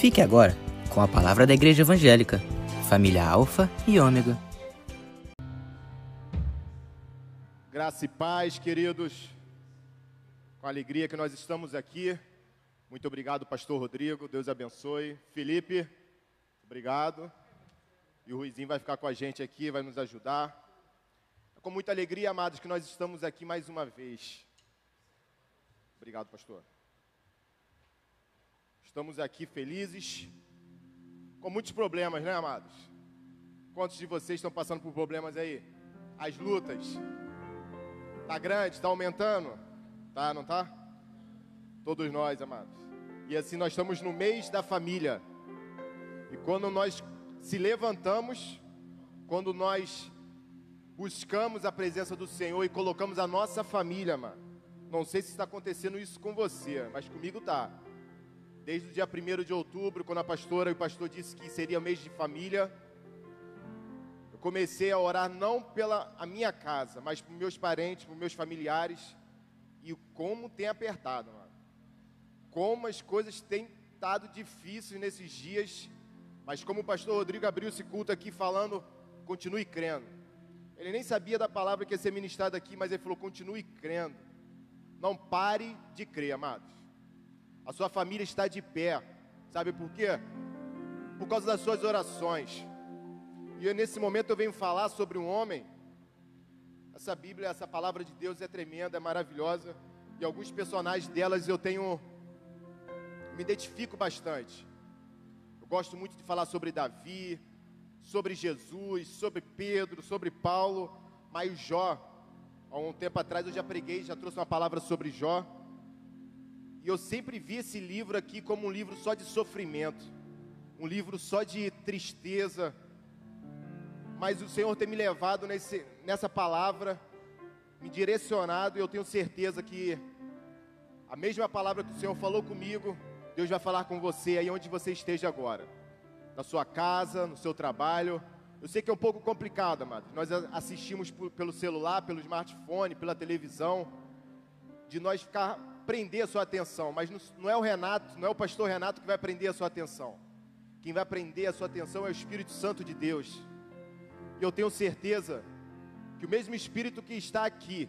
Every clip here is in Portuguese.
Fique agora com a palavra da Igreja Evangélica, família Alfa e Ômega. Graça e paz, queridos. Com alegria que nós estamos aqui. Muito obrigado, Pastor Rodrigo. Deus abençoe. Felipe, obrigado. E o Ruizinho vai ficar com a gente aqui, vai nos ajudar. Com muita alegria, amados, que nós estamos aqui mais uma vez. Obrigado, pastor. Estamos aqui felizes, com muitos problemas, né, amados? Quantos de vocês estão passando por problemas aí? As lutas. Tá grande, tá aumentando? Tá, não tá? Todos nós, amados. E assim nós estamos no mês da família. E quando nós se levantamos, quando nós buscamos a presença do Senhor e colocamos a nossa família, mano. Não sei se está acontecendo isso com você, mas comigo tá. Desde o dia 1 de outubro, quando a pastora e o pastor disse que seria mês de família, eu comecei a orar não pela a minha casa, mas para meus parentes, para meus familiares. E como tem apertado, mano. Como as coisas têm estado difíceis nesses dias. Mas como o pastor Rodrigo abriu esse culto aqui falando, continue crendo. Ele nem sabia da palavra que ia ser ministrada aqui, mas ele falou: continue crendo. Não pare de crer, amados. A sua família está de pé. Sabe por quê? Por causa das suas orações. E nesse momento eu venho falar sobre um homem. Essa Bíblia, essa palavra de Deus é tremenda, é maravilhosa. E alguns personagens delas eu tenho. Me identifico bastante. Eu gosto muito de falar sobre Davi, sobre Jesus, sobre Pedro, sobre Paulo. Mas Jó, há um tempo atrás eu já preguei, já trouxe uma palavra sobre Jó. E eu sempre vi esse livro aqui como um livro só de sofrimento, um livro só de tristeza. Mas o Senhor tem me levado nesse, nessa palavra, me direcionado, e eu tenho certeza que a mesma palavra que o Senhor falou comigo, Deus vai falar com você aí onde você esteja agora, na sua casa, no seu trabalho. Eu sei que é um pouco complicado, amado. Nós assistimos pelo celular, pelo smartphone, pela televisão, de nós ficar prender a sua atenção, mas não é o Renato, não é o pastor Renato que vai prender a sua atenção. Quem vai prender a sua atenção é o Espírito Santo de Deus. E eu tenho certeza que o mesmo Espírito que está aqui,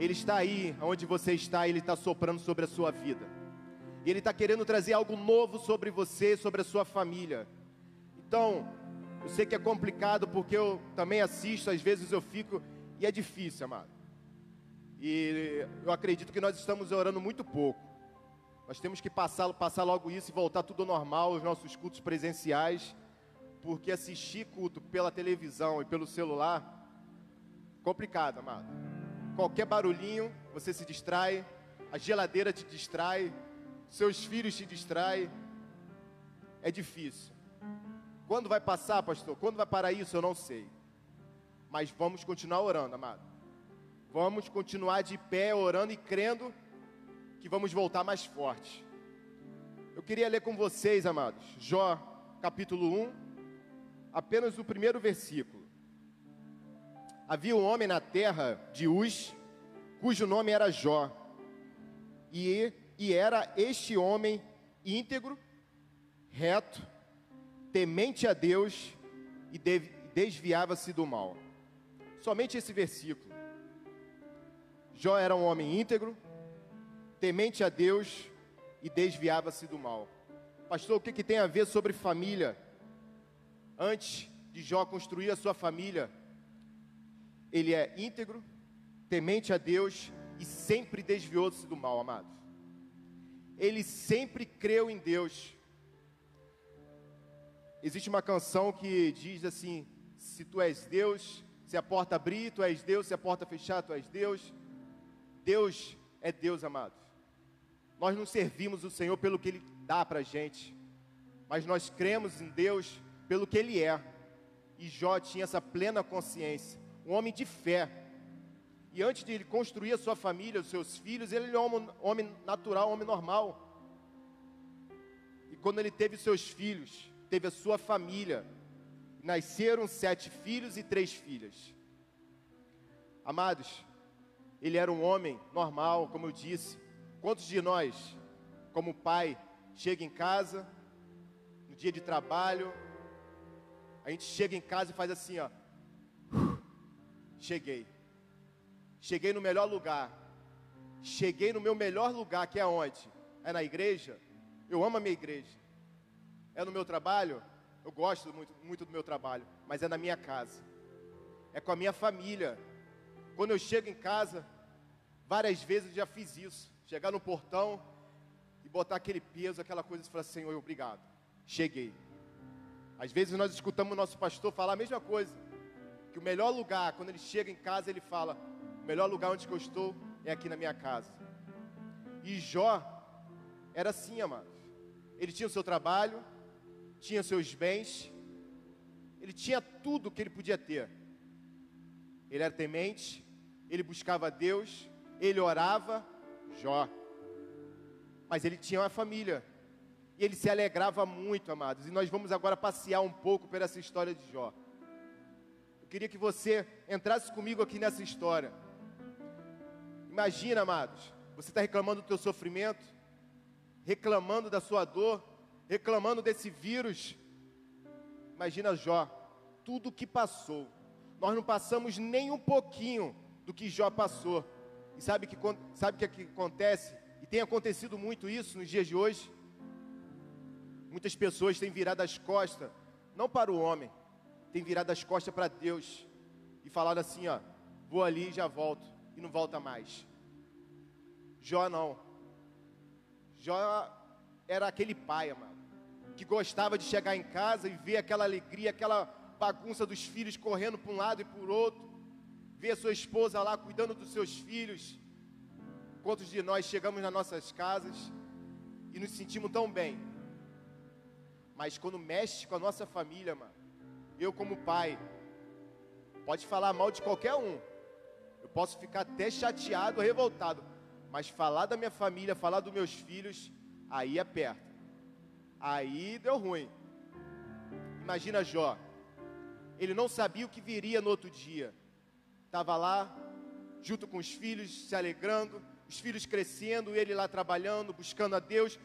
ele está aí, onde você está, ele está soprando sobre a sua vida. E ele está querendo trazer algo novo sobre você, sobre a sua família. Então, eu sei que é complicado porque eu também assisto, às vezes eu fico, e é difícil, amado. E eu acredito que nós estamos orando muito pouco. Nós temos que passar, passar logo isso e voltar tudo normal, os nossos cultos presenciais, porque assistir culto pela televisão e pelo celular, complicado, amado. Qualquer barulhinho, você se distrai, a geladeira te distrai, seus filhos te distraem, é difícil. Quando vai passar, pastor? Quando vai parar isso? Eu não sei. Mas vamos continuar orando, amado. Vamos continuar de pé, orando e crendo que vamos voltar mais forte. Eu queria ler com vocês, amados, Jó, capítulo 1, apenas o primeiro versículo. Havia um homem na terra de Uz, cujo nome era Jó, e, e era este homem íntegro, reto, temente a Deus e desviava-se do mal. Somente esse versículo. Jó era um homem íntegro, temente a Deus e desviava-se do mal. Pastor, o que, que tem a ver sobre família? Antes de Jó construir a sua família, ele é íntegro, temente a Deus e sempre desviou-se do mal, amados. Ele sempre creu em Deus. Existe uma canção que diz assim: Se tu és Deus, se a porta abrir, tu és Deus, se a porta fechar, tu és Deus. Deus é Deus, amados. Nós não servimos o Senhor pelo que Ele dá para a gente, mas nós cremos em Deus pelo que Ele é. E Jó tinha essa plena consciência, um homem de fé. E antes de ele construir a sua família, os seus filhos, ele é um homem natural, um homem normal. E quando ele teve seus filhos, teve a sua família, nasceram sete filhos e três filhas. Amados, ele era um homem normal, como eu disse. Quantos de nós, como pai, chega em casa dia de trabalho, a gente chega em casa e faz assim, ó. Cheguei. Cheguei no melhor lugar. Cheguei no meu melhor lugar, que é onde? É na igreja. Eu amo a minha igreja. É no meu trabalho. Eu gosto muito, muito do meu trabalho, mas é na minha casa. É com a minha família. Quando eu chego em casa, várias vezes eu já fiz isso. Chegar no portão e botar aquele peso, aquela coisa e falar, Senhor, obrigado. Cheguei. Às vezes nós escutamos o nosso pastor falar a mesma coisa. Que o melhor lugar, quando ele chega em casa, ele fala: O melhor lugar onde eu estou é aqui na minha casa. E Jó era assim, amados. Ele tinha o seu trabalho, tinha seus bens, ele tinha tudo que ele podia ter. Ele era temente, ele buscava Deus, ele orava, Jó. Mas ele tinha uma família. E ele se alegrava muito, amados. E nós vamos agora passear um pouco por essa história de Jó. Eu queria que você entrasse comigo aqui nessa história. Imagina, amados, você está reclamando do teu sofrimento, reclamando da sua dor, reclamando desse vírus. Imagina Jó, tudo o que passou. Nós não passamos nem um pouquinho do que Jó passou. E sabe que sabe o que acontece? E tem acontecido muito isso nos dias de hoje. Muitas pessoas têm virado as costas, não para o homem, têm virado as costas para Deus e falado assim: ó, vou ali e já volto, e não volta mais. Jó não. Jó era aquele pai, amado, que gostava de chegar em casa e ver aquela alegria, aquela bagunça dos filhos correndo para um lado e para o outro, ver a sua esposa lá cuidando dos seus filhos. Quantos de nós chegamos nas nossas casas e nos sentimos tão bem? Mas quando mexe com a nossa família, mano, eu como pai, pode falar mal de qualquer um. Eu posso ficar até chateado, revoltado, mas falar da minha família, falar dos meus filhos, aí aperta. Aí deu ruim. Imagina Jó. Ele não sabia o que viria no outro dia. Estava lá, junto com os filhos, se alegrando, os filhos crescendo, ele lá trabalhando, buscando a Deus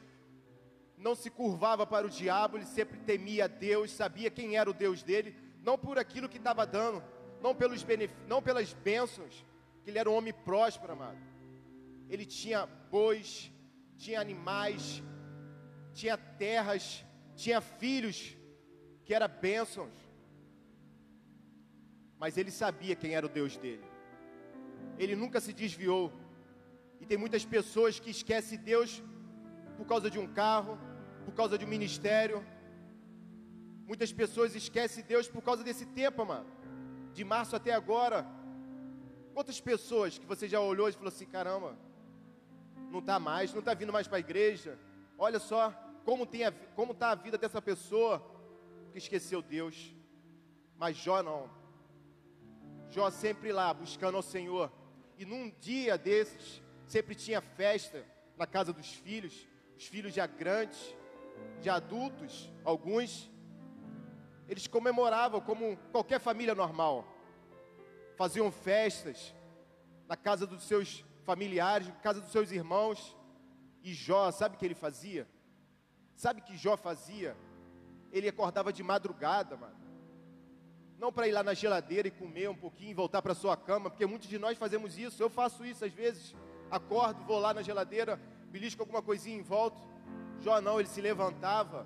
não se curvava para o diabo, ele sempre temia Deus, sabia quem era o Deus dele, não por aquilo que estava dando, não, pelos não pelas bênçãos, que ele era um homem próspero, amado. Ele tinha bois, tinha animais, tinha terras, tinha filhos, que eram bênçãos. Mas ele sabia quem era o Deus dele. Ele nunca se desviou. E tem muitas pessoas que esquecem Deus por causa de um carro, por causa de um ministério. Muitas pessoas esquecem Deus por causa desse tempo, mano. De março até agora. Quantas pessoas que você já olhou e falou assim: caramba, não está mais, não está vindo mais para a igreja. Olha só como está como tá a vida dessa pessoa que esqueceu Deus. Mas Jó não. Jó sempre lá buscando ao Senhor. E num dia desses, sempre tinha festa na casa dos filhos, os filhos já grandes de adultos, alguns, eles comemoravam como qualquer família normal. Faziam festas na casa dos seus familiares, na casa dos seus irmãos. E Jó, sabe o que ele fazia? Sabe o que Jó fazia? Ele acordava de madrugada, mano. Não para ir lá na geladeira e comer um pouquinho e voltar para sua cama, porque muitos de nós fazemos isso. Eu faço isso às vezes. Acordo, vou lá na geladeira, belisco alguma coisinha em volta Jó não, ele se levantava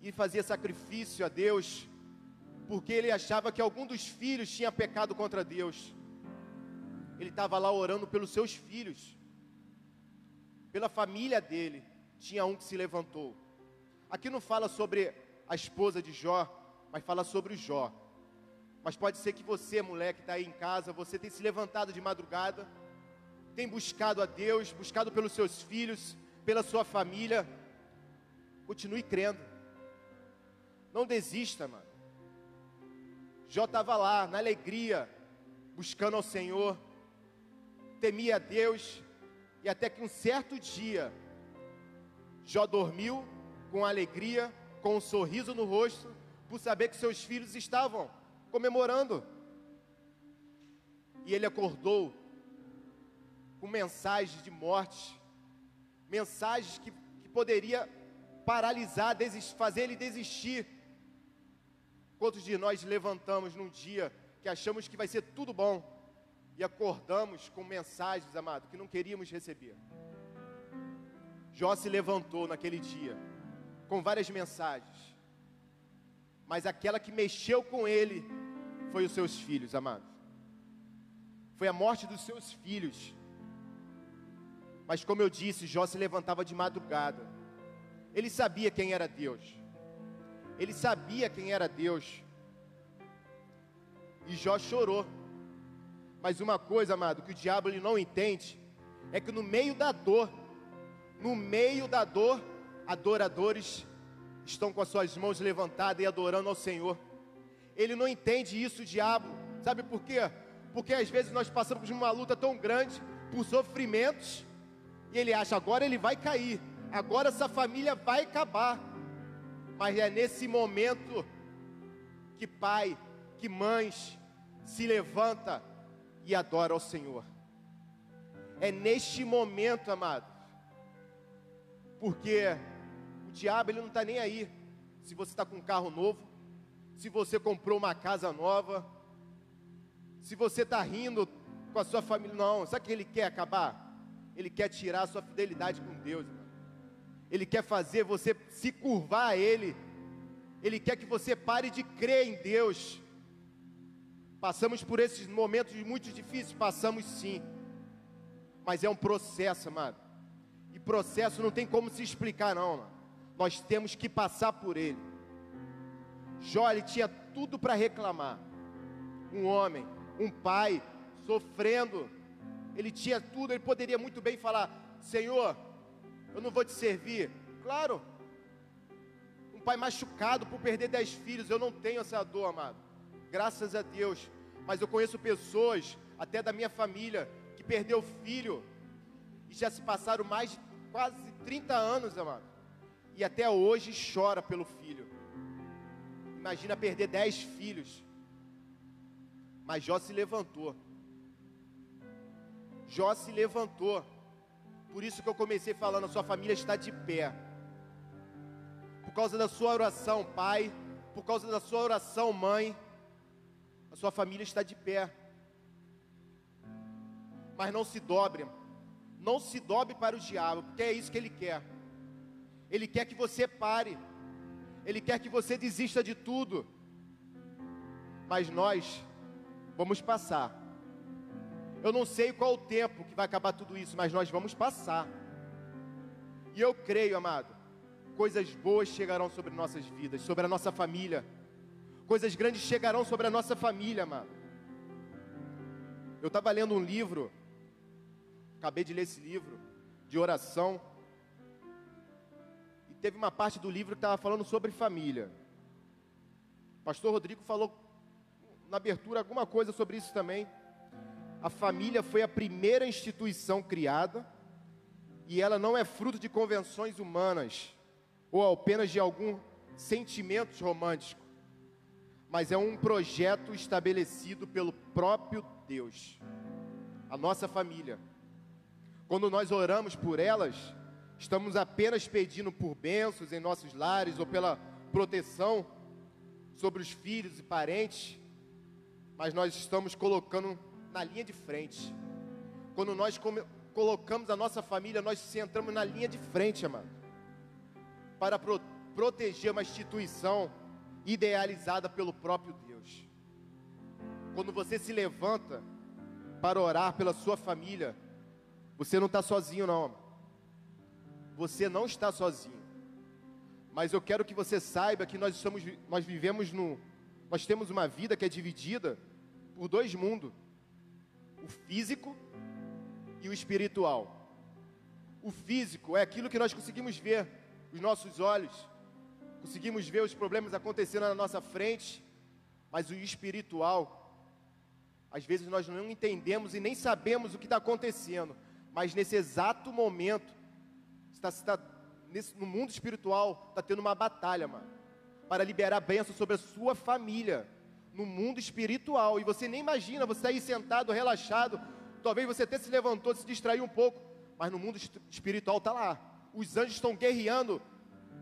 e fazia sacrifício a Deus, porque ele achava que algum dos filhos tinha pecado contra Deus. Ele estava lá orando pelos seus filhos, pela família dele. Tinha um que se levantou. Aqui não fala sobre a esposa de Jó, mas fala sobre Jó. Mas pode ser que você, mulher que está aí em casa, você tem se levantado de madrugada, tem buscado a Deus, buscado pelos seus filhos, pela sua família. Continue crendo. Não desista, mano. Jó estava lá, na alegria, buscando ao Senhor, temia a Deus, e até que um certo dia, Jó dormiu com alegria, com um sorriso no rosto, por saber que seus filhos estavam comemorando. E ele acordou com mensagens de morte, mensagens que, que poderia paralisar, fazer ele desistir. Quantos de nós levantamos num dia que achamos que vai ser tudo bom e acordamos com mensagens, amado, que não queríamos receber? Jó se levantou naquele dia com várias mensagens, mas aquela que mexeu com ele foi os seus filhos, amados. Foi a morte dos seus filhos. Mas como eu disse, Jó se levantava de madrugada. Ele sabia quem era Deus. Ele sabia quem era Deus. E Jó chorou. Mas uma coisa, amado, que o diabo ele não entende é que no meio da dor, no meio da dor, adoradores estão com as suas mãos levantadas e adorando ao Senhor. Ele não entende isso, o diabo. Sabe por quê? Porque às vezes nós passamos por uma luta tão grande, por sofrimentos, e ele acha agora ele vai cair, agora essa família vai acabar. Mas é nesse momento que pai, que mães se levanta e adora ao Senhor. É neste momento, amado, porque diabo ele não está nem aí se você está com um carro novo, se você comprou uma casa nova, se você está rindo com a sua família, não, sabe o que ele quer acabar? Ele quer tirar a sua fidelidade com Deus, irmão. Ele quer fazer você se curvar a Ele. Ele quer que você pare de crer em Deus. Passamos por esses momentos muito difíceis, passamos sim. Mas é um processo, amado. E processo não tem como se explicar, não, mano. Nós temos que passar por ele. Jó, ele tinha tudo para reclamar. Um homem, um pai, sofrendo ele tinha tudo, ele poderia muito bem falar: Senhor, eu não vou te servir. Claro, um pai machucado por perder dez filhos, eu não tenho essa dor, amado. Graças a Deus. Mas eu conheço pessoas, até da minha família, que perdeu filho e já se passaram mais de quase 30 anos, amado. E até hoje chora pelo filho. Imagina perder dez filhos. Mas Jó se levantou. Jó se levantou. Por isso que eu comecei falando, a sua família está de pé. Por causa da sua oração, pai, por causa da sua oração, mãe, a sua família está de pé. Mas não se dobre, não se dobre para o diabo, porque é isso que ele quer. Ele quer que você pare, ele quer que você desista de tudo. Mas nós vamos passar eu não sei qual o tempo que vai acabar tudo isso, mas nós vamos passar. E eu creio, amado, coisas boas chegarão sobre nossas vidas, sobre a nossa família. Coisas grandes chegarão sobre a nossa família, amado. Eu estava lendo um livro, acabei de ler esse livro, de oração. Teve uma parte do livro que estava falando sobre família. O pastor Rodrigo falou na abertura alguma coisa sobre isso também a família foi a primeira instituição criada e ela não é fruto de convenções humanas ou apenas de algum sentimentos românticos, mas é um projeto estabelecido pelo próprio Deus. A nossa família. Quando nós oramos por elas, estamos apenas pedindo por bênçãos em nossos lares ou pela proteção sobre os filhos e parentes, mas nós estamos colocando na linha de frente. Quando nós colocamos a nossa família, nós centramos na linha de frente, amado. Para pro proteger uma instituição idealizada pelo próprio Deus. Quando você se levanta para orar pela sua família, você não está sozinho, não. Você não está sozinho. Mas eu quero que você saiba que nós estamos, nós vivemos no, nós temos uma vida que é dividida por dois mundos o físico e o espiritual. O físico é aquilo que nós conseguimos ver, os nossos olhos, conseguimos ver os problemas acontecendo na nossa frente, mas o espiritual, às vezes nós não entendemos e nem sabemos o que está acontecendo, mas nesse exato momento, está, nesse, no mundo espiritual, está tendo uma batalha, mano, para liberar bênção sobre a sua família no mundo espiritual. E você nem imagina, você aí sentado, relaxado. Talvez você até se levantou, se distraiu um pouco. Mas no mundo espiritual está lá. Os anjos estão guerreando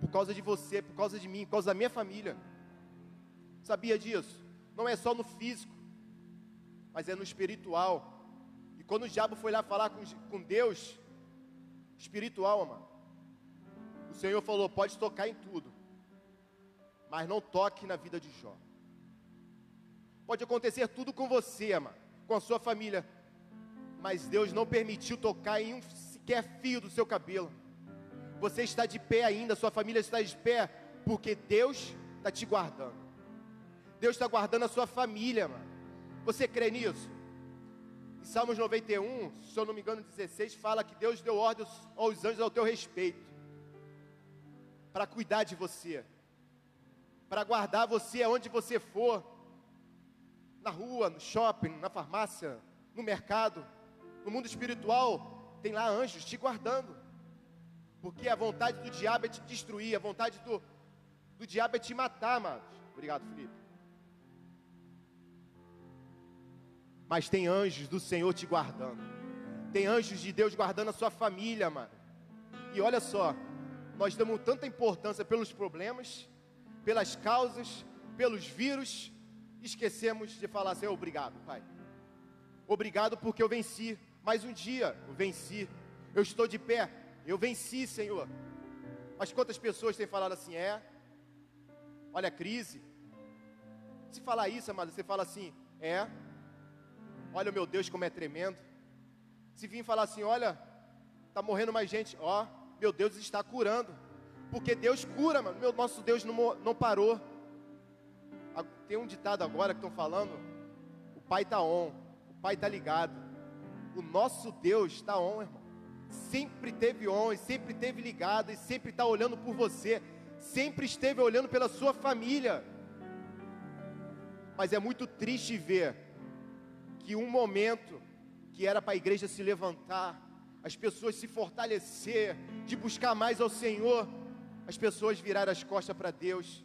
por causa de você, por causa de mim, por causa da minha família. Sabia disso? Não é só no físico, mas é no espiritual. E quando o diabo foi lá falar com, com Deus, espiritual, mano, o Senhor falou: pode tocar em tudo, mas não toque na vida de Jó. Pode acontecer tudo com você, mano, com a sua família, mas Deus não permitiu tocar em um sequer fio do seu cabelo. Você está de pé ainda, sua família está de pé, porque Deus está te guardando. Deus está guardando a sua família, mano. Você crê nisso? Em Salmos 91, se eu não me engano, 16, fala que Deus deu ordens aos anjos ao teu respeito, para cuidar de você, para guardar você aonde você for, na rua, no shopping, na farmácia, no mercado, no mundo espiritual, tem lá anjos te guardando. Porque a vontade do diabo é te destruir, a vontade do, do diabo é te matar, amados. Obrigado, Felipe. Mas tem anjos do Senhor te guardando. Tem anjos de Deus guardando a sua família, mano. E olha só, nós damos tanta importância pelos problemas, pelas causas, pelos vírus, esquecemos de falar assim: obrigado, Pai. Obrigado porque eu venci. Mais um dia eu venci. Eu estou de pé. Eu venci, Senhor. Mas quantas pessoas têm falado assim? É. Olha a crise. Se falar isso, amado, você fala assim: É. Olha o meu Deus como é tremendo. Se vir falar assim: Olha, está morrendo mais gente. Ó, meu Deus está curando. Porque Deus cura, mano. Meu nosso Deus não, não parou. Tem um ditado agora que estão falando: O Pai está on, o Pai está ligado. O nosso Deus está on, irmão sempre teve on, sempre teve ligado e sempre está olhando por você, sempre esteve olhando pela sua família. Mas é muito triste ver que um momento que era para a igreja se levantar, as pessoas se fortalecer, de buscar mais ao Senhor, as pessoas viraram as costas para Deus,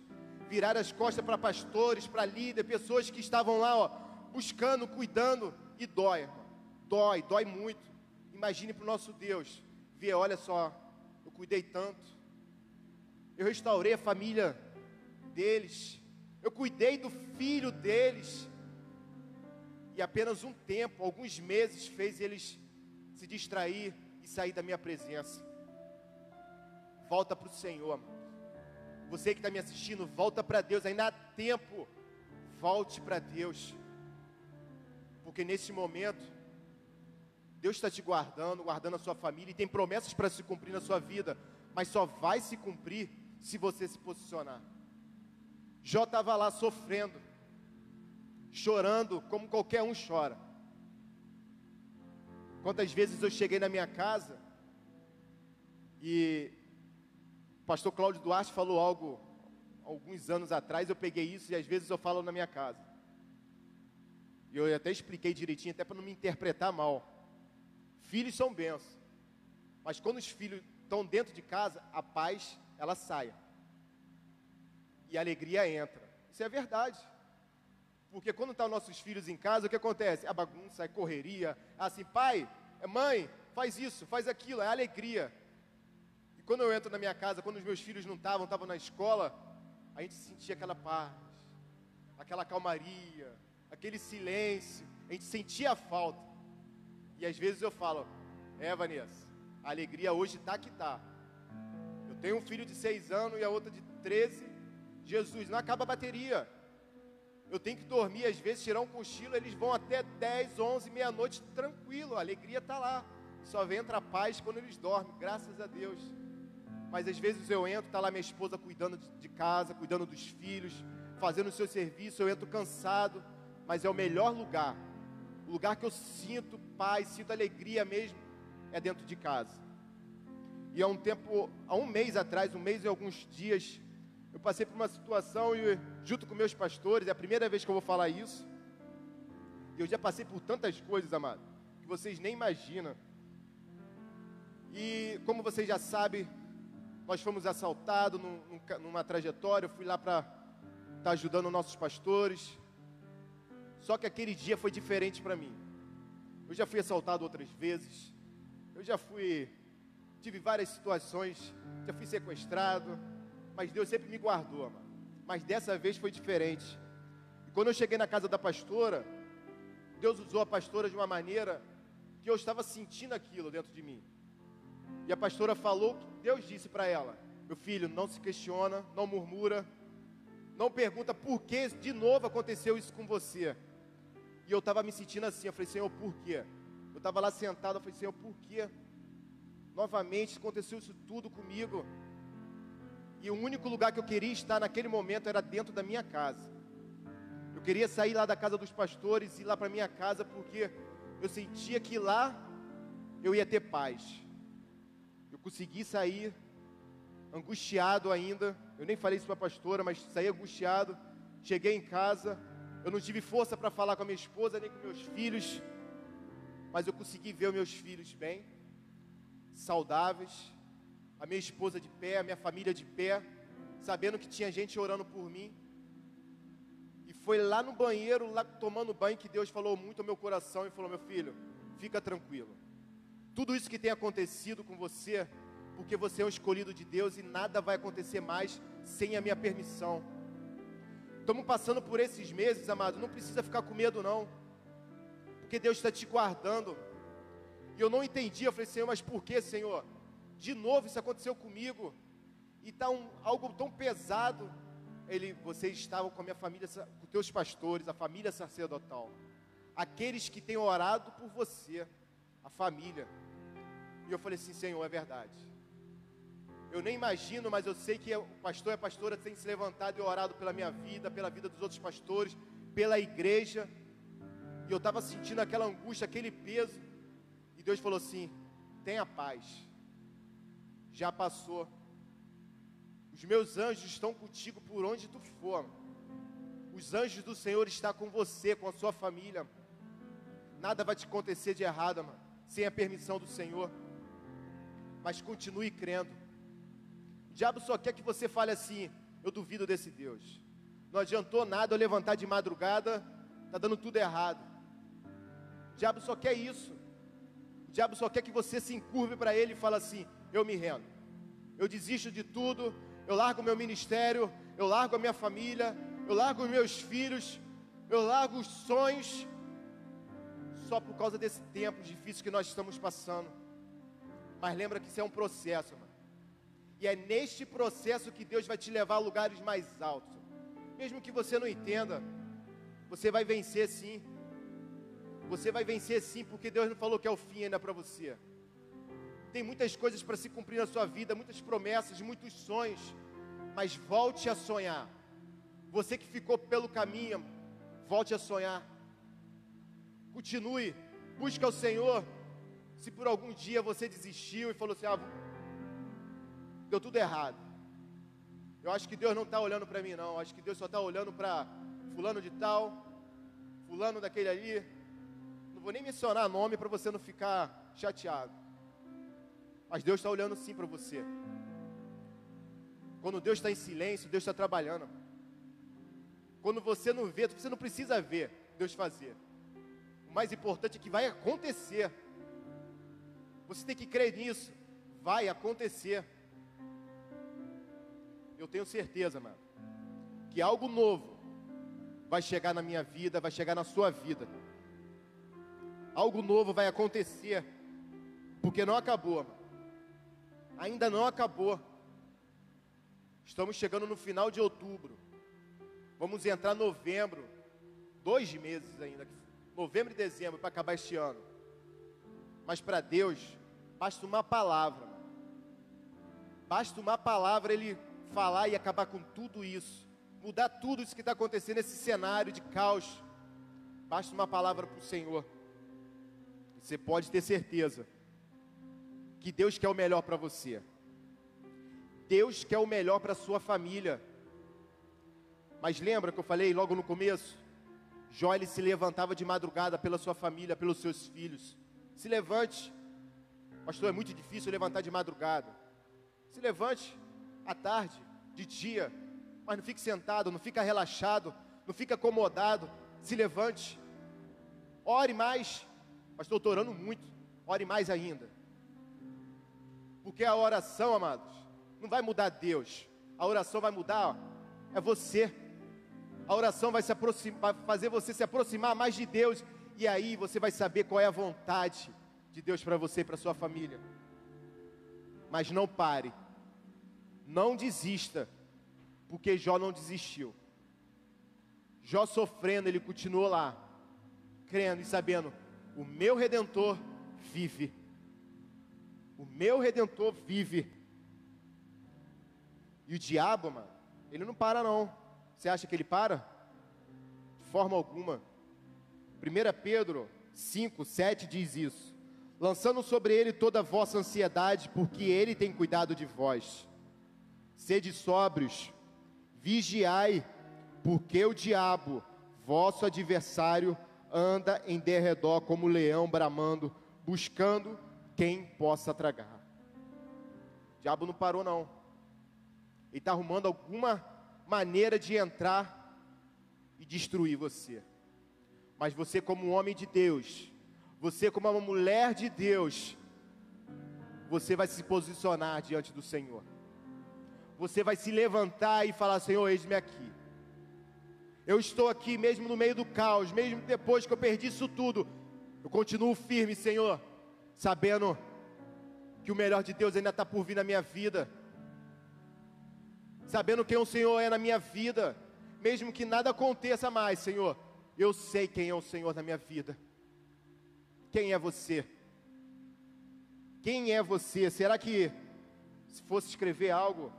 viraram as costas para pastores, para líderes, pessoas que estavam lá, ó, buscando, cuidando, e dói, dói, dói muito. Imagine para o nosso Deus ver, olha só, eu cuidei tanto, eu restaurei a família deles, eu cuidei do filho deles, e apenas um tempo, alguns meses, fez eles se distrair e sair da minha presença. Volta para o Senhor, Você que está me assistindo, volta para Deus, ainda há tempo. Volte para Deus, porque nesse momento Deus está te guardando, guardando a sua família e tem promessas para se cumprir na sua vida, mas só vai se cumprir se você se posicionar. Jó estava lá sofrendo, chorando como qualquer um chora. Quantas vezes eu cheguei na minha casa e o pastor Cláudio Duarte falou algo alguns anos atrás, eu peguei isso e às vezes eu falo na minha casa. E eu até expliquei direitinho, até para não me interpretar mal. Filhos são bênçãos. Mas quando os filhos estão dentro de casa, a paz, ela sai. E a alegria entra. Isso é verdade. Porque quando estão tá nossos filhos em casa, o que acontece? A bagunça, a correria. Assim, pai, é mãe, faz isso, faz aquilo, é alegria. E quando eu entro na minha casa, quando os meus filhos não estavam, estavam na escola, a gente sentia aquela paz, aquela calmaria, aquele silêncio, a gente sentia a falta. E às vezes eu falo, é Vanessa, a alegria hoje está que está. Eu tenho um filho de seis anos e a outra de 13. Jesus, não acaba a bateria. Eu tenho que dormir, às vezes tirar um cochilo, eles vão até 10, 11, meia-noite tranquilo, a alegria está lá. Só vem entrar paz quando eles dormem, graças a Deus. Mas às vezes eu entro, está lá minha esposa cuidando de casa, cuidando dos filhos, fazendo o seu serviço, eu entro cansado, mas é o melhor lugar o lugar que eu sinto paz, sinto alegria mesmo, é dentro de casa. E há um tempo, há um mês atrás, um mês e alguns dias, eu passei por uma situação e junto com meus pastores, é a primeira vez que eu vou falar isso. Eu já passei por tantas coisas, amado, que vocês nem imaginam. E como vocês já sabem, nós fomos assaltados num, numa trajetória, eu fui lá para estar tá ajudando nossos pastores. Só que aquele dia foi diferente para mim. Eu já fui assaltado outras vezes. Eu já fui tive várias situações, já fui sequestrado, mas Deus sempre me guardou. Mas dessa vez foi diferente. E quando eu cheguei na casa da pastora, Deus usou a pastora de uma maneira que eu estava sentindo aquilo dentro de mim. E a pastora falou que Deus disse para ela: Meu filho, não se questiona, não murmura, não pergunta por que de novo aconteceu isso com você. E eu estava me sentindo assim, eu falei, Senhor, por quê? Eu estava lá sentado, eu falei, Senhor, por quê? Novamente aconteceu isso tudo comigo. E o único lugar que eu queria estar naquele momento era dentro da minha casa. Eu queria sair lá da casa dos pastores e ir lá para minha casa porque eu sentia que lá eu ia ter paz. Eu consegui sair angustiado ainda. Eu nem falei isso para a pastora, mas saí angustiado. Cheguei em casa, eu não tive força para falar com a minha esposa nem com meus filhos, mas eu consegui ver os meus filhos bem, saudáveis, a minha esposa de pé, a minha família de pé, sabendo que tinha gente orando por mim. E foi lá no banheiro, lá tomando banho, que Deus falou muito ao meu coração e falou: Meu filho, fica tranquilo. Tudo isso que tem acontecido com você, porque você é um escolhido de Deus e nada vai acontecer mais sem a minha permissão. Estamos passando por esses meses, amado, não precisa ficar com medo, não, porque Deus está te guardando. E eu não entendi, eu falei, Senhor, mas por que, Senhor? De novo isso aconteceu comigo. E está um, algo tão pesado. Ele, vocês estavam com a minha família, com teus pastores, a família sacerdotal. Aqueles que têm orado por você, a família. E eu falei assim, Senhor, é verdade. Eu nem imagino, mas eu sei que o pastor e a pastora têm se levantado e orado pela minha vida, pela vida dos outros pastores, pela igreja. E eu estava sentindo aquela angústia, aquele peso. E Deus falou assim: tenha paz já passou. Os meus anjos estão contigo por onde tu for. Os anjos do Senhor estão com você, com a sua família. Nada vai te acontecer de errado, mano, sem a permissão do Senhor. Mas continue crendo. O diabo só quer que você fale assim: eu duvido desse Deus. Não adiantou nada eu levantar de madrugada, está dando tudo errado. O diabo só quer isso. O diabo só quer que você se encurve para ele e fale assim: eu me rendo. Eu desisto de tudo, eu largo meu ministério, eu largo a minha família, eu largo os meus filhos, eu largo os sonhos, só por causa desse tempo difícil que nós estamos passando. Mas lembra que isso é um processo, mano. E é neste processo que Deus vai te levar a lugares mais altos. Mesmo que você não entenda, você vai vencer sim. Você vai vencer sim, porque Deus não falou que é o fim ainda para você tem muitas coisas para se cumprir na sua vida, muitas promessas, muitos sonhos, mas volte a sonhar. Você que ficou pelo caminho, volte a sonhar. Continue, busque ao Senhor. Se por algum dia você desistiu e falou assim: ah, deu tudo errado. Eu acho que Deus não está olhando para mim, não. Acho que Deus só está olhando para fulano de tal, fulano daquele ali. Não vou nem mencionar nome para você não ficar chateado. Mas Deus está olhando sim para você. Quando Deus está em silêncio, Deus está trabalhando. Quando você não vê, você não precisa ver Deus fazer. O mais importante é que vai acontecer. Você tem que crer nisso. Vai acontecer. Eu tenho certeza, mano, que algo novo vai chegar na minha vida, vai chegar na sua vida. Algo novo vai acontecer, porque não acabou. Mano ainda não acabou. Estamos chegando no final de outubro. Vamos entrar novembro. Dois meses ainda. Novembro e dezembro para acabar este ano. Mas para Deus, basta uma palavra. Basta uma palavra Ele falar e acabar com tudo isso. Mudar tudo isso que está acontecendo nesse cenário de caos. Basta uma palavra para o Senhor. Você pode ter certeza que Deus quer o melhor para você. Deus quer o melhor para sua família. Mas lembra que eu falei logo no começo? Jó ele se levantava de madrugada pela sua família, pelos seus filhos. Se levante. Pastor, é muito difícil levantar de madrugada. Se levante à tarde, de dia, mas não fique sentado, não fique relaxado, não fique acomodado. Se levante. Ore mais. Pastor, estou orando muito. Ore mais ainda. Porque a oração, amados, não vai mudar Deus. A oração vai mudar, é você. A oração vai, se aproximar, vai fazer você se aproximar mais de Deus. E aí você vai saber qual é a vontade de Deus para você e para sua família. Mas não pare. Não desista. Porque Jó não desistiu. Jó sofrendo, ele continuou lá, crendo e sabendo: o meu redentor vive. O meu redentor vive. E o diabo, mano, ele não para não. Você acha que ele para? De forma alguma. 1 Pedro 5, 7 diz isso. Lançando sobre ele toda a vossa ansiedade, porque ele tem cuidado de vós. Sede sóbrios, vigiai, porque o diabo, vosso adversário, anda em derredor como leão bramando, buscando quem possa tragar. O diabo não parou, não. Ele está arrumando alguma maneira de entrar e destruir você. Mas você, como um homem de Deus, você, como uma mulher de Deus, você vai se posicionar diante do Senhor. Você vai se levantar e falar: Senhor, eis-me aqui. Eu estou aqui mesmo no meio do caos, mesmo depois que eu perdi isso tudo. Eu continuo firme, Senhor, sabendo que o melhor de Deus ainda está por vir na minha vida, sabendo quem o Senhor é na minha vida, mesmo que nada aconteça mais, Senhor, eu sei quem é o Senhor na minha vida. Quem é você? Quem é você? Será que, se fosse escrever algo,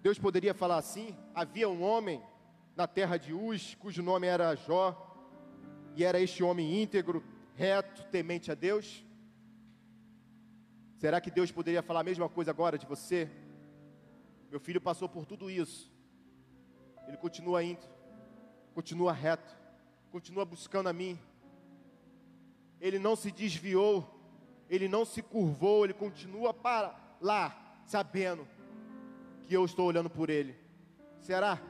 Deus poderia falar assim? Havia um homem na terra de Uz, cujo nome era Jó, e era este homem íntegro, reto, temente a Deus? Será que Deus poderia falar a mesma coisa agora de você? Meu filho passou por tudo isso, ele continua indo, continua reto, continua buscando a mim, ele não se desviou, ele não se curvou, ele continua para lá, sabendo que eu estou olhando por ele. Será?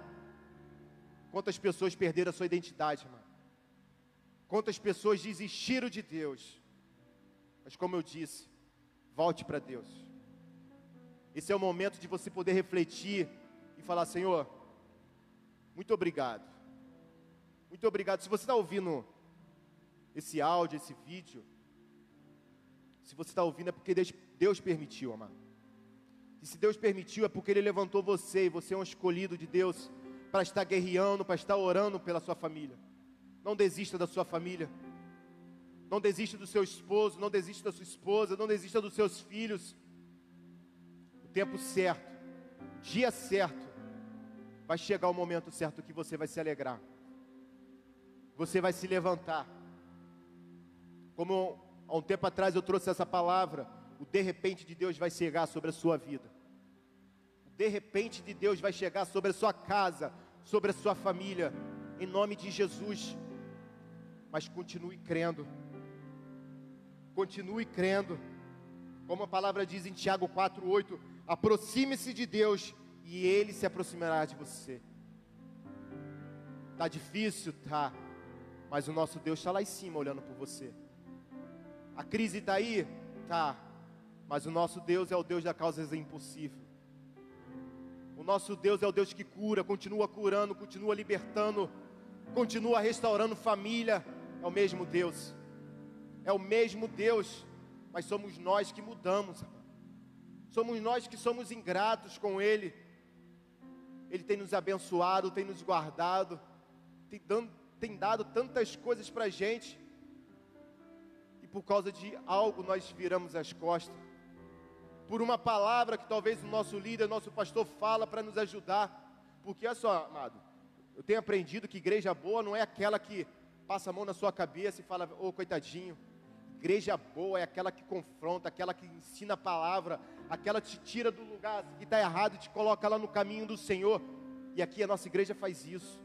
Quantas pessoas perderam a sua identidade, mano? Quantas pessoas desistiram de Deus? Mas como eu disse, volte para Deus. Esse é o momento de você poder refletir e falar: Senhor, muito obrigado. Muito obrigado. Se você está ouvindo esse áudio, esse vídeo, se você está ouvindo é porque Deus, permitiu, amado. E se Deus permitiu é porque Ele levantou você e você é um escolhido de Deus para estar guerreando, para estar orando pela sua família. Não desista da sua família. Não desista do seu esposo, não desista da sua esposa, não desista dos seus filhos. O tempo certo, dia certo, vai chegar o momento certo que você vai se alegrar. Você vai se levantar. Como há um tempo atrás eu trouxe essa palavra, o de repente de Deus vai chegar sobre a sua vida. O de repente de Deus vai chegar sobre a sua casa, sobre a sua família, em nome de Jesus. Mas continue crendo, continue crendo, como a palavra diz em Tiago 4,8: aproxime-se de Deus e Ele se aproximará de você. Tá difícil, tá, mas o nosso Deus está lá em cima olhando por você. A crise está aí, tá, mas o nosso Deus é o Deus da causa impossível. O nosso Deus é o Deus que cura, continua curando, continua libertando, continua restaurando família. É o mesmo Deus. É o mesmo Deus, mas somos nós que mudamos. Somos nós que somos ingratos com Ele. Ele tem nos abençoado, tem nos guardado, tem, tem dado tantas coisas para a gente. E por causa de algo nós viramos as costas por uma palavra que talvez o nosso líder, nosso pastor fala para nos ajudar. Porque olha só, amado, eu tenho aprendido que igreja boa não é aquela que passa a mão na sua cabeça e fala, ô oh, coitadinho. Igreja boa é aquela que confronta, aquela que ensina a palavra, aquela que te tira do lugar que está errado e te coloca lá no caminho do Senhor. E aqui a nossa igreja faz isso.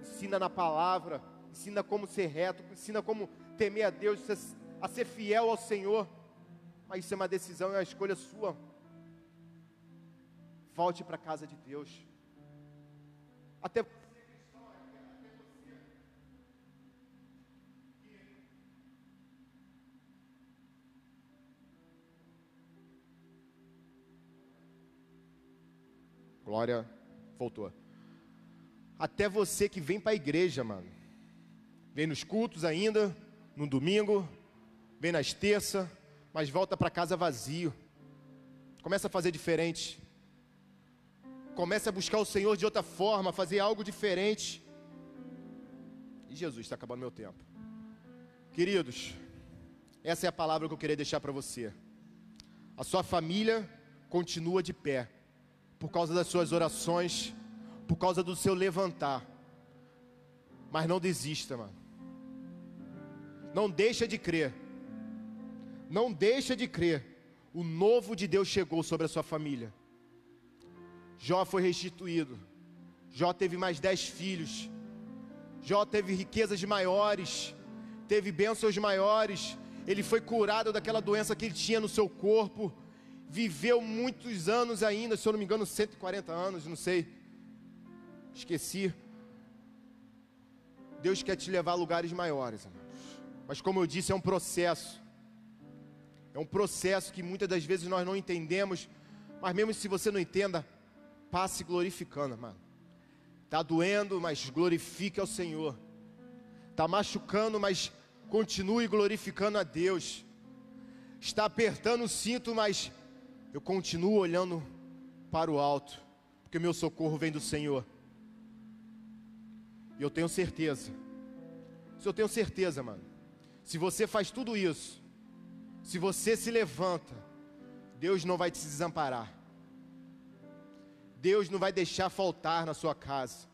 Ensina na palavra, ensina como ser reto, ensina como temer a Deus, a ser fiel ao Senhor. Mas isso é uma decisão, é uma escolha sua. Volte para a casa de Deus. Até Glória, voltou. Até você que vem para a igreja, mano. Vem nos cultos ainda, no domingo, vem nas terças, mas volta para casa vazio. Começa a fazer diferente. Começa a buscar o Senhor de outra forma, fazer algo diferente. E Jesus, está acabando meu tempo. Queridos, essa é a palavra que eu queria deixar para você. A sua família continua de pé, por causa das suas orações, por causa do seu levantar. Mas não desista, mano. Não deixa de crer. Não deixa de crer. O novo de Deus chegou sobre a sua família. Jó foi restituído. Jó teve mais dez filhos. Jó teve riquezas maiores, teve bênçãos maiores. Ele foi curado daquela doença que ele tinha no seu corpo. Viveu muitos anos ainda, se eu não me engano, 140 anos, não sei. Esqueci. Deus quer te levar a lugares maiores, amados. Mas como eu disse, é um processo. É um processo que muitas das vezes nós não entendemos. Mas mesmo se você não entenda, passe glorificando, mano. Tá doendo, mas glorifique ao Senhor. Tá machucando, mas continue glorificando a Deus. Está apertando o cinto, mas eu continuo olhando para o alto, porque meu socorro vem do Senhor. E eu tenho certeza. Se eu tenho certeza, mano. Se você faz tudo isso, se você se levanta, Deus não vai te desamparar. Deus não vai deixar faltar na sua casa.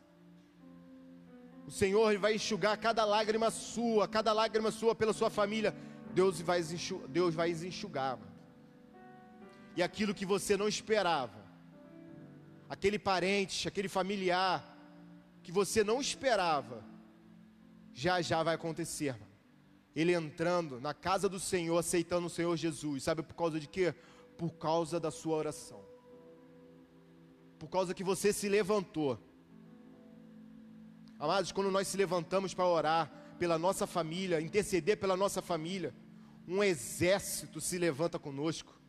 O Senhor vai enxugar cada lágrima sua, cada lágrima sua pela sua família. Deus vai enxugar, Deus vai enxugar. Mano. E aquilo que você não esperava, aquele parente, aquele familiar que você não esperava, já já vai acontecer. Mano ele entrando na casa do Senhor, aceitando o Senhor Jesus. Sabe por causa de quê? Por causa da sua oração. Por causa que você se levantou. Amados, quando nós se levantamos para orar pela nossa família, interceder pela nossa família, um exército se levanta conosco.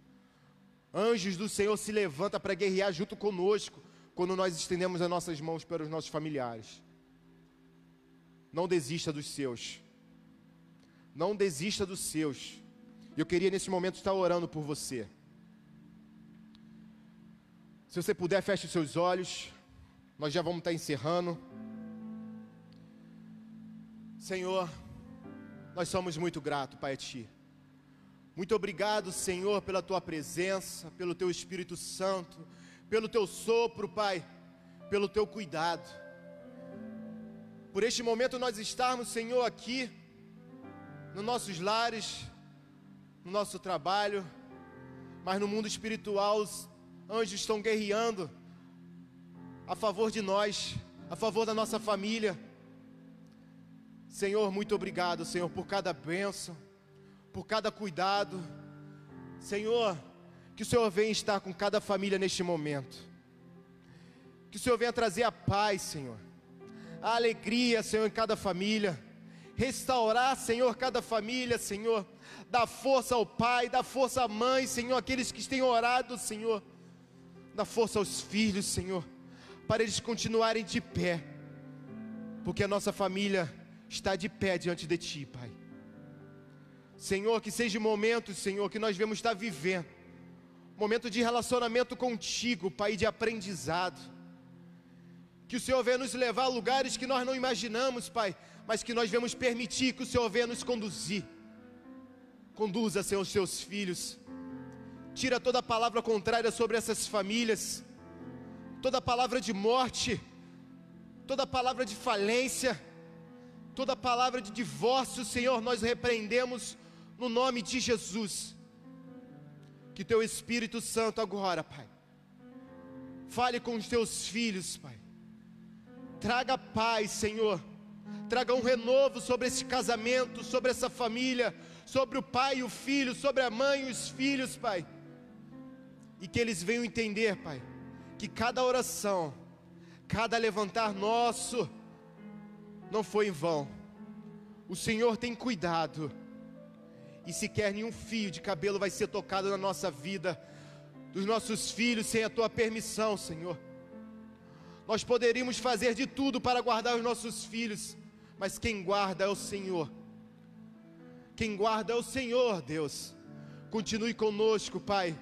Anjos do Senhor se levantam para guerrear junto conosco quando nós estendemos as nossas mãos para os nossos familiares. Não desista dos seus. Não desista dos seus. Eu queria nesse momento estar orando por você. Se você puder, feche os seus olhos. Nós já vamos estar encerrando. Senhor, nós somos muito gratos, Pai, a Ti. Muito obrigado, Senhor, pela Tua presença, pelo Teu Espírito Santo, pelo Teu sopro, Pai, pelo Teu cuidado. Por este momento nós estarmos, Senhor, aqui nos nossos lares, no nosso trabalho, mas no mundo espiritual, os anjos estão guerreando a favor de nós, a favor da nossa família. Senhor, muito obrigado, Senhor, por cada bênção, por cada cuidado. Senhor, que o Senhor venha estar com cada família neste momento. Que o Senhor venha trazer a paz, Senhor, a alegria, Senhor, em cada família restaurar, Senhor, cada família, Senhor. Dá força ao pai, dá força à mãe, Senhor, aqueles que têm orado, Senhor. Dá força aos filhos, Senhor, para eles continuarem de pé, porque a nossa família está de pé diante de Ti, Pai. Senhor, que seja momento, Senhor, que nós vemos estar vivendo, momento de relacionamento contigo, Pai, de aprendizado. Que o Senhor venha nos levar a lugares que nós não imaginamos, Pai, mas que nós vamos permitir que o Senhor venha nos conduzir. Conduza, Senhor, os seus filhos. Tira toda palavra contrária sobre essas famílias, toda palavra de morte, toda palavra de falência, toda palavra de divórcio, Senhor, nós repreendemos no nome de Jesus. Que teu Espírito Santo agora, Pai, fale com os teus filhos, Pai. Traga paz, Senhor traga um renovo sobre esse casamento, sobre essa família, sobre o pai e o filho, sobre a mãe e os filhos, Pai. E que eles venham entender, Pai, que cada oração, cada levantar nosso, não foi em vão. O Senhor tem cuidado. E sequer nenhum fio de cabelo vai ser tocado na nossa vida, dos nossos filhos, sem a tua permissão, Senhor. Nós poderíamos fazer de tudo para guardar os nossos filhos, mas quem guarda é o Senhor. Quem guarda é o Senhor, Deus. Continue conosco, Pai.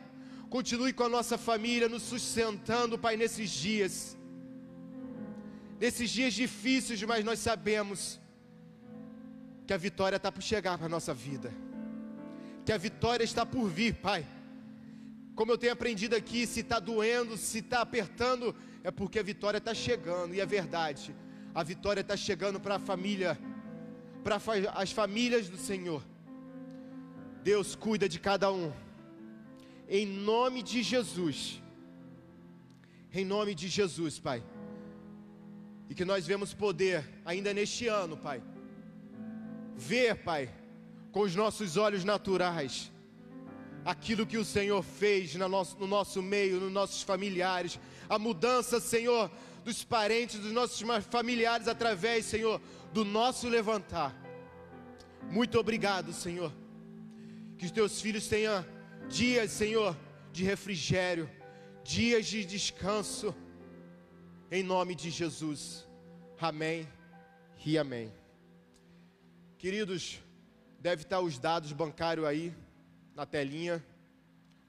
Continue com a nossa família, nos sustentando, Pai, nesses dias. Nesses dias difíceis, mas nós sabemos que a vitória está por chegar para a nossa vida. Que a vitória está por vir, Pai. Como eu tenho aprendido aqui, se está doendo, se está apertando, é porque a vitória está chegando, e é verdade. A vitória está chegando para a família, para as famílias do Senhor. Deus cuida de cada um em nome de Jesus. Em nome de Jesus, Pai. E que nós vemos poder, ainda neste ano, Pai, ver, Pai, com os nossos olhos naturais, aquilo que o Senhor fez no nosso, no nosso meio, nos nossos familiares, a mudança, Senhor, dos parentes, dos nossos familiares, através, Senhor, do nosso levantar. Muito obrigado, Senhor. Que os teus filhos tenham dias, Senhor, de refrigério, dias de descanso, em nome de Jesus. Amém e amém. Queridos, deve estar os dados bancários aí na telinha.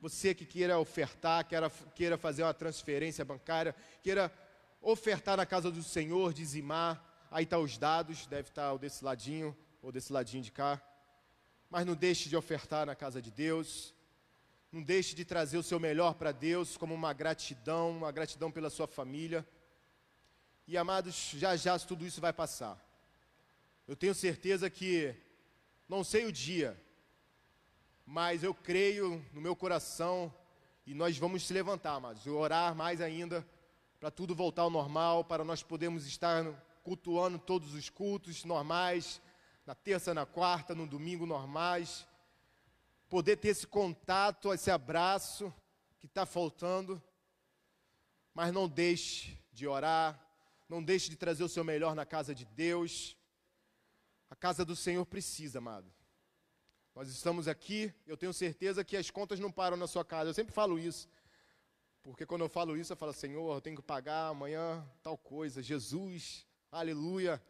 Você que queira ofertar, queira, queira fazer uma transferência bancária, queira ofertar na casa do Senhor, dizimar, aí está os dados, deve estar o desse ladinho ou desse ladinho de cá. Mas não deixe de ofertar na casa de Deus. Não deixe de trazer o seu melhor para Deus como uma gratidão, uma gratidão pela sua família. E amados, já já tudo isso vai passar. Eu tenho certeza que, não sei o dia, mas eu creio no meu coração e nós vamos se levantar, amados, orar mais ainda para tudo voltar ao normal, para nós podermos estar cultuando todos os cultos normais, na terça, na quarta, no domingo normais poder ter esse contato, esse abraço que está faltando. Mas não deixe de orar, não deixe de trazer o seu melhor na casa de Deus. Casa do Senhor precisa, amado. Nós estamos aqui, eu tenho certeza que as contas não param na sua casa. Eu sempre falo isso. Porque quando eu falo isso, eu falo, Senhor, eu tenho que pagar amanhã tal coisa. Jesus, aleluia.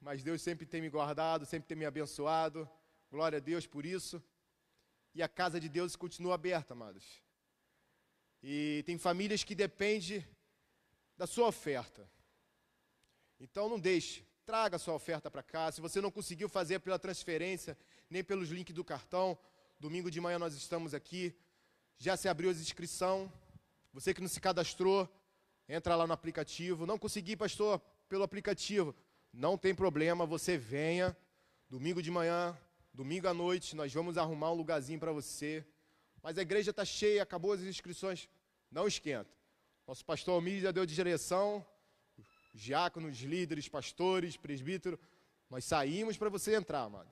Mas Deus sempre tem me guardado, sempre tem me abençoado. Glória a Deus por isso e a casa de Deus continua aberta, amados. E tem famílias que dependem da sua oferta. Então não deixe, traga sua oferta para cá. Se você não conseguiu fazer pela transferência, nem pelos links do cartão, domingo de manhã nós estamos aqui. Já se abriu a inscrição. Você que não se cadastrou, entra lá no aplicativo. Não consegui, pastor, pelo aplicativo. Não tem problema, você venha. Domingo de manhã, Domingo à noite nós vamos arrumar um lugarzinho para você. Mas a igreja está cheia, acabou as inscrições. Não esquenta. Nosso pastor Almir já deu de direção. Os diáconos, líderes, pastores, presbíteros. Nós saímos para você entrar, amado.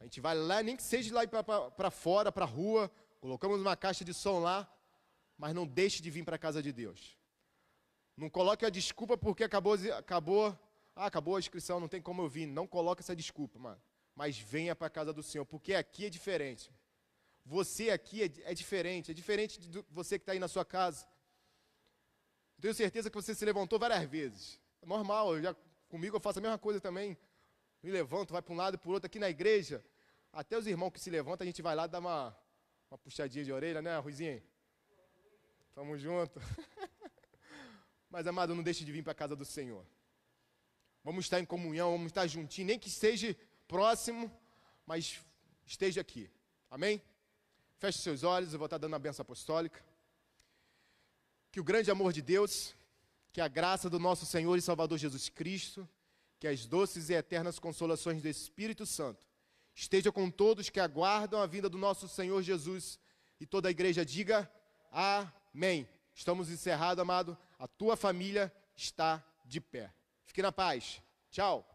A gente vai lá, nem que seja lá para fora, para a rua. Colocamos uma caixa de som lá. Mas não deixe de vir para a casa de Deus. Não coloque a desculpa porque acabou, acabou, ah, acabou a inscrição, não tem como eu vir. Não coloque essa desculpa, mano mas venha para a casa do Senhor, porque aqui é diferente. Você aqui é, é diferente, é diferente de você que está aí na sua casa. Tenho certeza que você se levantou várias vezes. Normal, já, comigo eu faço a mesma coisa também. Me levanto, vai para um lado e para o outro aqui na igreja. Até os irmãos que se levantam, a gente vai lá dar uma, uma puxadinha de orelha, né, Ruizinho? Tamo junto. Mas, amado, não deixe de vir para a casa do Senhor. Vamos estar em comunhão, vamos estar juntinho, nem que seja próximo, mas esteja aqui. Amém? Feche seus olhos, eu vou estar dando a benção apostólica. Que o grande amor de Deus, que a graça do nosso Senhor e Salvador Jesus Cristo, que as doces e eternas consolações do Espírito Santo esteja com todos que aguardam a vinda do nosso Senhor Jesus e toda a igreja diga amém. Estamos encerrados, amado. A tua família está de pé. Fique na paz. Tchau.